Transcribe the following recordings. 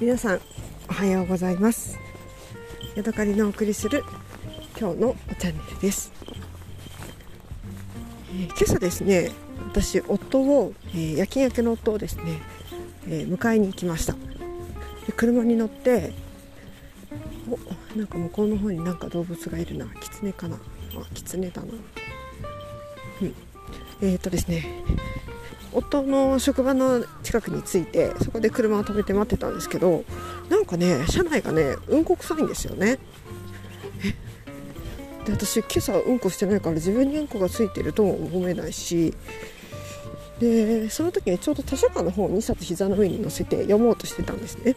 皆さんおはようございます。ヤドカリのお送りする今日のチャンネルです、えー、今朝ですね私夫を、えー、夜勤明けの夫をですね、えー、迎えに行きました。で車に乗っておなんか向こうの方になんか動物がいるなキツネかなあキツネだな。うん。えっ、とですね夫の職場の近くに着いてそこで車を止めて待ってたんですけどなんかね車内がねうんこ臭いんですよね。で私今朝うんこしてないから自分にうんこがついてるとも思えないしでその時にちょうど図書館の本を2冊膝の上に載せて読もうとしてたんですね。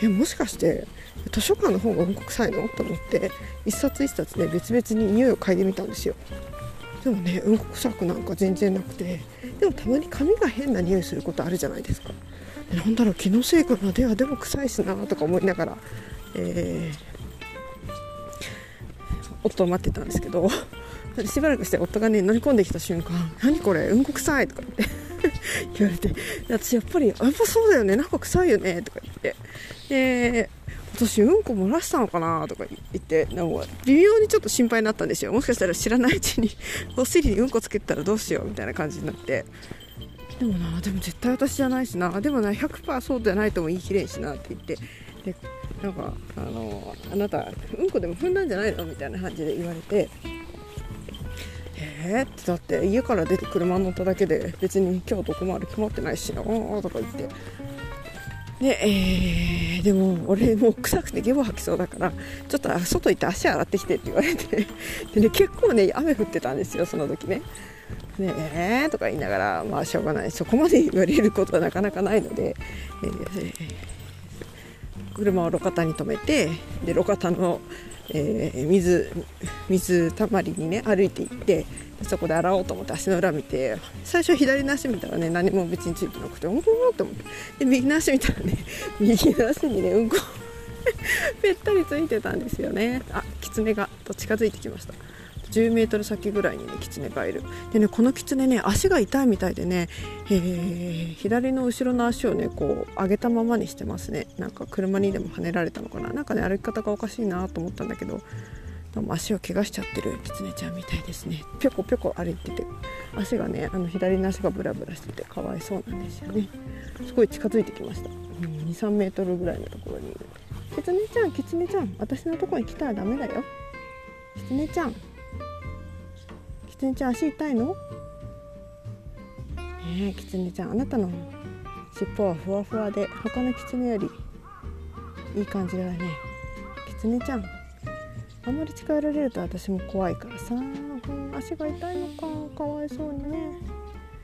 えもしかして図書館の本がうんこ臭いの？と思って一冊一冊ね別々に匂いを嗅いでみたんですよ。でもねうんこ臭くなんか全然なくて。でもたまに髪が変な匂いすることあるじゃないですか。なんだろう気のせいかな。ではでも臭いしなとか思いながら、えー、夫を待ってたんですけど。しばらくして夫がね乗り込んできた瞬間「何これうんこ臭い」とかって。言われて私やっぱり「やっぱそうだよね。なんか臭いよね」とか言って。で私うんこ漏らしたのかなとか言ってなんか微妙にちょっと心配になったんですよ。もしかしたら知らないうちに お尻にうんこつけたらどうしようみたいな感じになって。でもなでも絶対私じゃないしな。でもな100%そうじゃないとも言い切れんしなって言って。でなんかあのあなたうんこでも踏んだんじゃないのみたいな感じで言われて。えー、ってだって家から出て車乗っただけで別に今日どこもある決まってないしなとか言って。で、えー、でも俺もう臭くてゲボ吐きそうだからちょっと外行って足洗ってきてって言われて で、ね、結構ね雨降ってたんですよその時ね。ねえー、とか言いながらまあしょうがないそこまで言われることはなかなかないので、えー、車を路肩に止めてで路肩の、えー、水水たまりにね歩いて行ってそこで洗おうと思って足の裏見て最初左の足見たらね何も別についてなくてうんと思って。で右の足見たらね 右の足にねうんこ ぺったりついてたんですよね。あキツネがと近づいてきました。10メートル先ぐらいにねキツネがいる。でねこのキツネね足が痛いみたいでね、えー、左の後ろの足をねこう上げたままにしてますね。なんか車にでもはねられたのかな。なんかね歩き方がおかしいなと思ったんだけど。どうも足を怪我しちゃってるキツネちゃんみたいですね。ぴょこぴょこ歩いてて足がねあの左の足がブラブラしててかわいそうなんですよね。すごい近づいてきました、うん、23メートルぐらいのところに。いるキツネちゃんキツネちゃん私のとこに来たらダメだよ。キツネちゃん。キツネちゃん足痛いの？ねえキツネちゃんあなたの尻尾はふわふわで他のキツネよりいい感じだね。キツネちゃん。あんまり近寄られると私も怖いからさ、足が痛いのかかわいそうにね。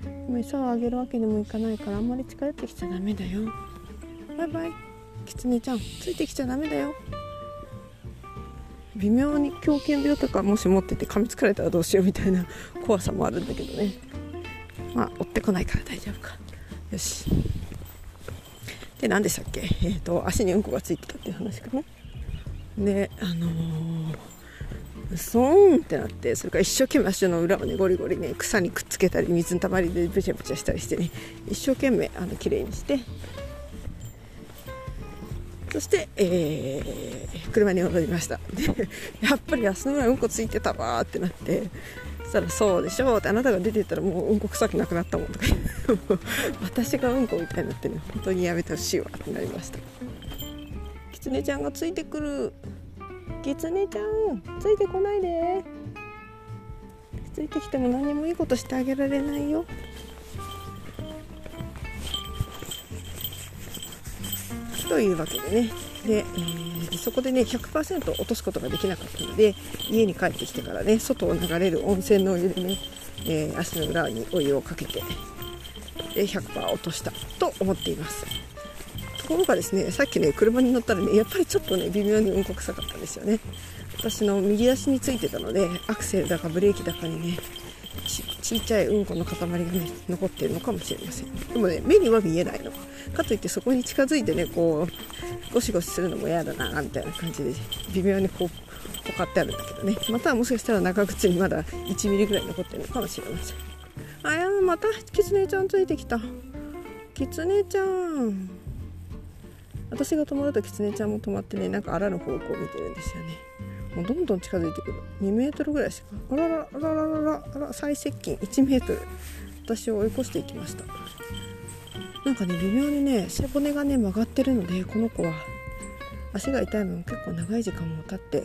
でも餌をあげるわけにもいかないからあんまり近寄ってきちゃダメだよ。バイバイ。キツネちゃん。ついてきちゃダメだよ。微妙に狂犬病とかもし持ってて噛みつかれたらどうしようみたいな 怖さもあるんだけどね。まあ追ってこないから大丈夫か。よし。で何でしたっけ？えっ、ー、と足にうんこがついてたっていう話かな。であのー、そーんってなってそれから一生懸命足の裏をねゴリゴリね草にくっつけたり水のたまりでブチャブチャしたりしてね一生懸命あの綺麗にして。そして、えー、車に戻りました。でやっぱり足の裏うんこついてたわってなってそしたら「そうでしょ」ってあなたが出てったらもううんこ臭くなくなったもんとか私がうんこみたいになってね本当にやめてほしいわってなりました。キツネちゃんがついてくる。キツネちゃんついてこないで。ついてきても何もいいことしてあげられないよ。というわけでね。で、えー、そこでね100%落とすことができなかったので家に帰ってきてからね外を流れる温泉のお湯でね、えー、足の裏にお湯をかけてで100%落としたと思っています。ところがですねさっきね車に乗ったらねやっぱりちょっとね微妙にうんこ臭かったんですよね。私の右足についてたのでアクセルだかブレーキだかにねちっちゃいうんこの塊がね残ってるのかもしれません。でもね目には見えないの。かといってそこに近づいてねこうゴシゴシするのも嫌だなみたいな感じで微妙にこうポカってあるんだけどね。またはもしかしたら長靴にまだ1ミリぐらい残ってるのかもしれません。あやまたキツネちゃんついてきた。キツネちゃん。私が止まるとキツネちゃんも止まってねなんかあらぬ方向を見てるんですよね。もうどんどん近づいてくる。2メートルぐらいしか。あららあららららあら最接近。1メートル。私を追い越していきました。なんかね微妙にね背骨がね曲がってるのでこの子は足が痛いのも結構長い時間も経って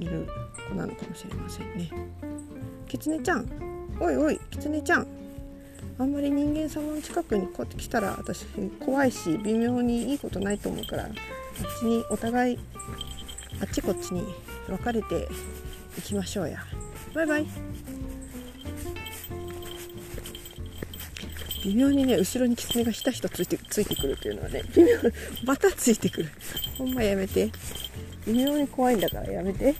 いる子なのかもしれませんね。キツネちゃん。おいおいキツネちゃん。あんまり人間様の近くにこうやって来たら私怖いし微妙にいいことないと思うからあっちにお互いあっちこっちに分かれていきましょうや。バイバイ。微妙にね後ろにキツネがひたひたついてついてくるっていうのはね微妙またついてくる。ほんまやめて。微妙に怖いんだからやめて。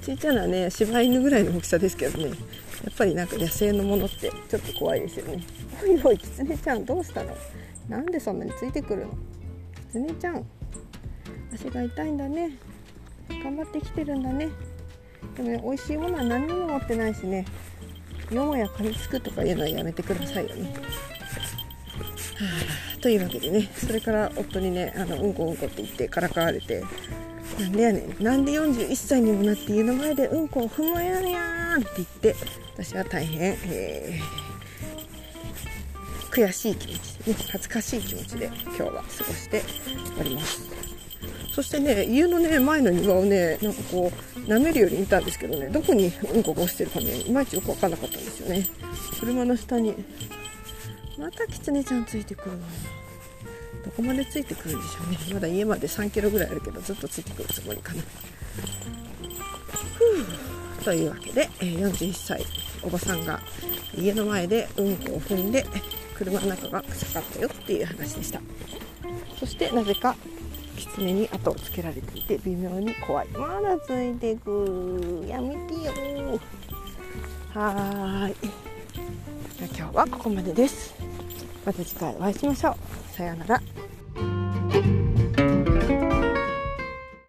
ちっちゃなね柴犬ぐらいの大きさですけどね。やっぱりなんか野生のものってちょっと怖いですよね。おいおいキツネちゃんどうしたの？なんでそんなについてくるの？キツネちゃん足が痛いんだね。頑張ってきてるんだね。でもね美味しいものは何にも持ってないしね。よもや噛みつくとかいうのはやめてくださいよね。はあ、というわけでねそれから夫にねあのうんこうんこって言ってからかわれてなんでやねん。なんで41歳にもなって家の前でうんこを踏むやんやんって言って私は大変、えー、悔しい気持ちで、ね、恥ずかしい気持ちで今日は過ごしております。そしてね家のね前の庭をねなんかこう舐めるように見たんですけどねどこにうんこが落ちてるかねいまいちよく分かんなかったんですよね。車の下にまたキツネちゃんついてくるのどこまでついてくるんでしょうね。まだ家まで3キロぐらいあるけどずっとついてくるつもりかな。というわけで41歳おばさんが家の前でうんこを踏んで車の中が臭かったよっていう話でした。そしてなぜか狐に後をつけられていて微妙に怖い。まだついてくやめてよ。はーい。今日はここまでです。また次回お会いしましょう。さようなら。